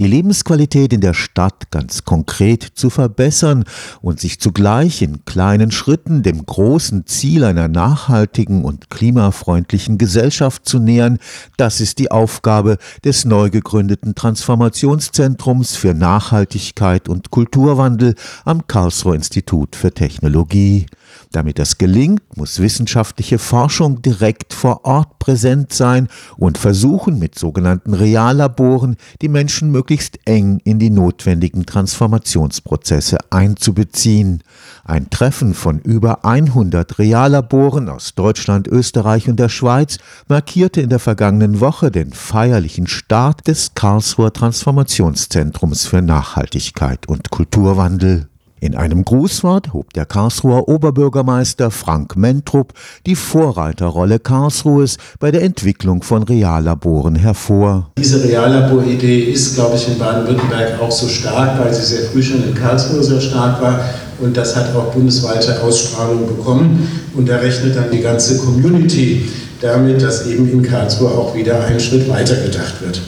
die Lebensqualität in der Stadt ganz konkret zu verbessern und sich zugleich in kleinen Schritten dem großen Ziel einer nachhaltigen und klimafreundlichen Gesellschaft zu nähern, das ist die Aufgabe des neu gegründeten Transformationszentrums für Nachhaltigkeit und Kulturwandel am Karlsruher Institut für Technologie. Damit das gelingt, muss wissenschaftliche Forschung direkt vor Ort präsent sein und versuchen, mit sogenannten Reallaboren die Menschen möglichst eng in die notwendigen Transformationsprozesse einzubeziehen. Ein Treffen von über 100 Reallaboren aus Deutschland, Österreich und der Schweiz markierte in der vergangenen Woche den feierlichen Start des Karlsruher Transformationszentrums für Nachhaltigkeit und Kulturwandel. In einem Grußwort hob der Karlsruher Oberbürgermeister Frank Mentrup die Vorreiterrolle Karlsruhes bei der Entwicklung von Reallaboren hervor. Diese Reallaboridee ist, glaube ich, in Baden-Württemberg auch so stark, weil sie sehr früh schon in Karlsruhe sehr stark war. Und das hat auch bundesweite Ausstrahlung bekommen. Und da rechnet dann die ganze Community damit, dass eben in Karlsruhe auch wieder einen Schritt weiter gedacht wird.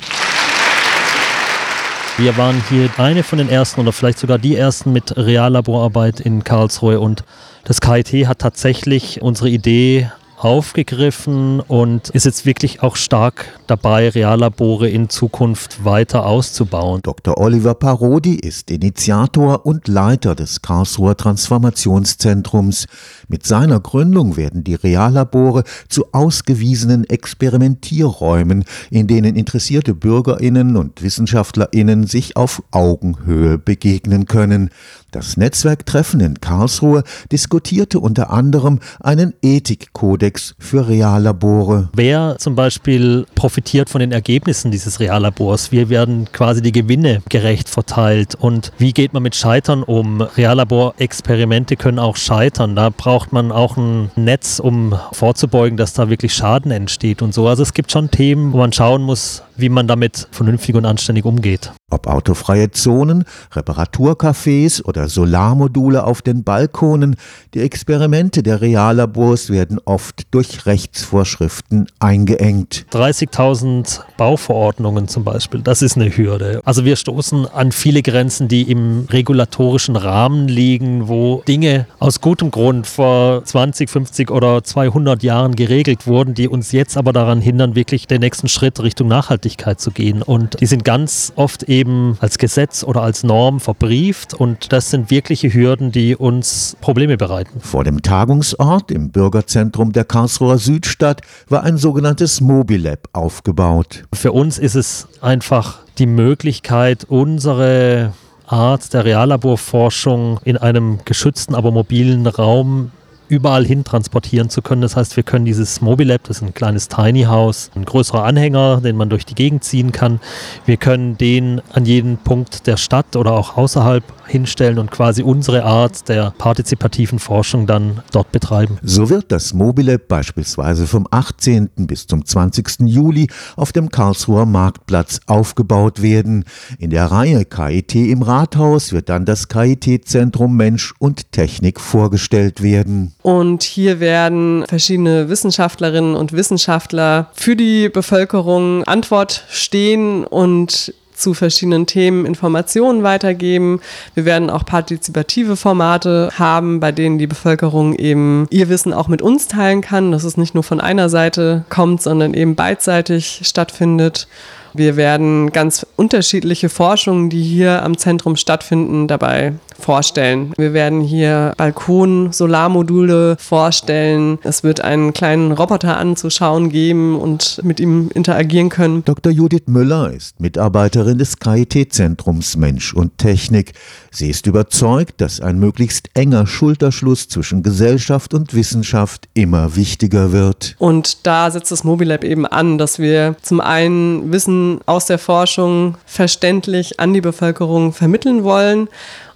Wir waren hier eine von den ersten oder vielleicht sogar die ersten mit Reallaborarbeit in Karlsruhe und das KIT hat tatsächlich unsere Idee aufgegriffen und ist jetzt wirklich auch stark dabei, Reallabore in Zukunft weiter auszubauen. Dr. Oliver Parodi ist Initiator und Leiter des Karlsruher Transformationszentrums. Mit seiner Gründung werden die Reallabore zu ausgewiesenen Experimentierräumen, in denen interessierte Bürgerinnen und Wissenschaftlerinnen sich auf Augenhöhe begegnen können. Das Netzwerktreffen in Karlsruhe diskutierte unter anderem einen Ethikkodex für Reallabore. Wer zum Beispiel profitiert von den Ergebnissen dieses Reallabors? Wie werden quasi die Gewinne gerecht verteilt? Und wie geht man mit Scheitern um? Reallaborexperimente können auch scheitern. Da braucht man auch ein Netz, um vorzubeugen, dass da wirklich Schaden entsteht und so. Also es gibt schon Themen, wo man schauen muss, wie man damit vernünftig und anständig umgeht. Ob autofreie Zonen, Reparaturcafés oder Solarmodule auf den Balkonen, die Experimente der Reallabors werden oft durch Rechtsvorschriften eingeengt. 30.000 Bauverordnungen zum Beispiel, das ist eine Hürde. Also wir stoßen an viele Grenzen, die im regulatorischen Rahmen liegen, wo Dinge aus gutem Grund vor 20, 50 oder 200 Jahren geregelt wurden, die uns jetzt aber daran hindern, wirklich den nächsten Schritt Richtung Nachhaltigkeit zu gehen. Und die sind ganz oft eben eben als Gesetz oder als Norm verbrieft und das sind wirkliche Hürden, die uns Probleme bereiten. Vor dem Tagungsort im Bürgerzentrum der Karlsruher Südstadt war ein sogenanntes Mobilab aufgebaut. Für uns ist es einfach die Möglichkeit, unsere Art der Reallaborforschung in einem geschützten, aber mobilen Raum überall hin transportieren zu können. Das heißt, wir können dieses Mobilab, das ist ein kleines Tiny House, ein größerer Anhänger, den man durch die Gegend ziehen kann. Wir können den an jeden Punkt der Stadt oder auch außerhalb hinstellen und quasi unsere Art der partizipativen Forschung dann dort betreiben. So wird das Mobilab beispielsweise vom 18. bis zum 20. Juli auf dem Karlsruher Marktplatz aufgebaut werden. In der Reihe KIT im Rathaus wird dann das KIT-Zentrum Mensch und Technik vorgestellt werden. Und hier werden verschiedene Wissenschaftlerinnen und Wissenschaftler für die Bevölkerung Antwort stehen und zu verschiedenen Themen Informationen weitergeben. Wir werden auch partizipative Formate haben, bei denen die Bevölkerung eben ihr Wissen auch mit uns teilen kann, dass es nicht nur von einer Seite kommt, sondern eben beidseitig stattfindet. Wir werden ganz unterschiedliche Forschungen, die hier am Zentrum stattfinden, dabei vorstellen. Wir werden hier Balkon-Solarmodule vorstellen. Es wird einen kleinen Roboter anzuschauen geben und mit ihm interagieren können. Dr. Judith Müller ist Mitarbeiterin des KIT-Zentrums Mensch und Technik. Sie ist überzeugt, dass ein möglichst enger Schulterschluss zwischen Gesellschaft und Wissenschaft immer wichtiger wird. Und da setzt das Mobilab eben an, dass wir zum einen Wissen aus der Forschung verständlich an die Bevölkerung vermitteln wollen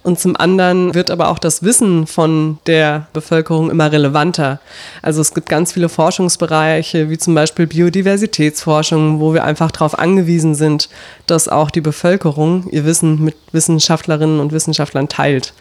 und zum anderen wird aber auch das Wissen von der Bevölkerung immer relevanter. Also es gibt ganz viele Forschungsbereiche, wie zum Beispiel Biodiversitätsforschung, wo wir einfach darauf angewiesen sind, dass auch die Bevölkerung ihr Wissen mit Wissenschaftlerinnen und Wissenschaftlern teilt.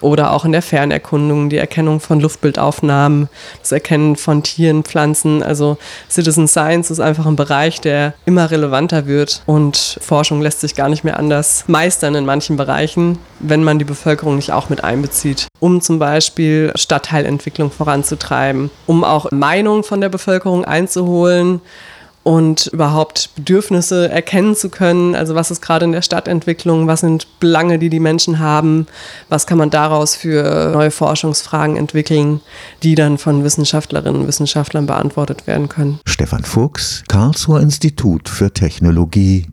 Oder auch in der Fernerkundung, die Erkennung von Luftbildaufnahmen, das Erkennen von Tieren, Pflanzen. Also Citizen Science ist einfach ein Bereich, der immer relevanter wird und Forschung lässt sich gar nicht mehr anders meistern in manchen Bereichen, wenn man die Bevölkerung nicht auch mit einbezieht, um zum Beispiel Stadtteilentwicklung voranzutreiben, um auch Meinungen von der Bevölkerung einzuholen und überhaupt Bedürfnisse erkennen zu können. Also was ist gerade in der Stadtentwicklung, was sind Belange, die die Menschen haben, was kann man daraus für neue Forschungsfragen entwickeln, die dann von Wissenschaftlerinnen und Wissenschaftlern beantwortet werden können. Stefan Fuchs, Karlsruher Institut für Technologie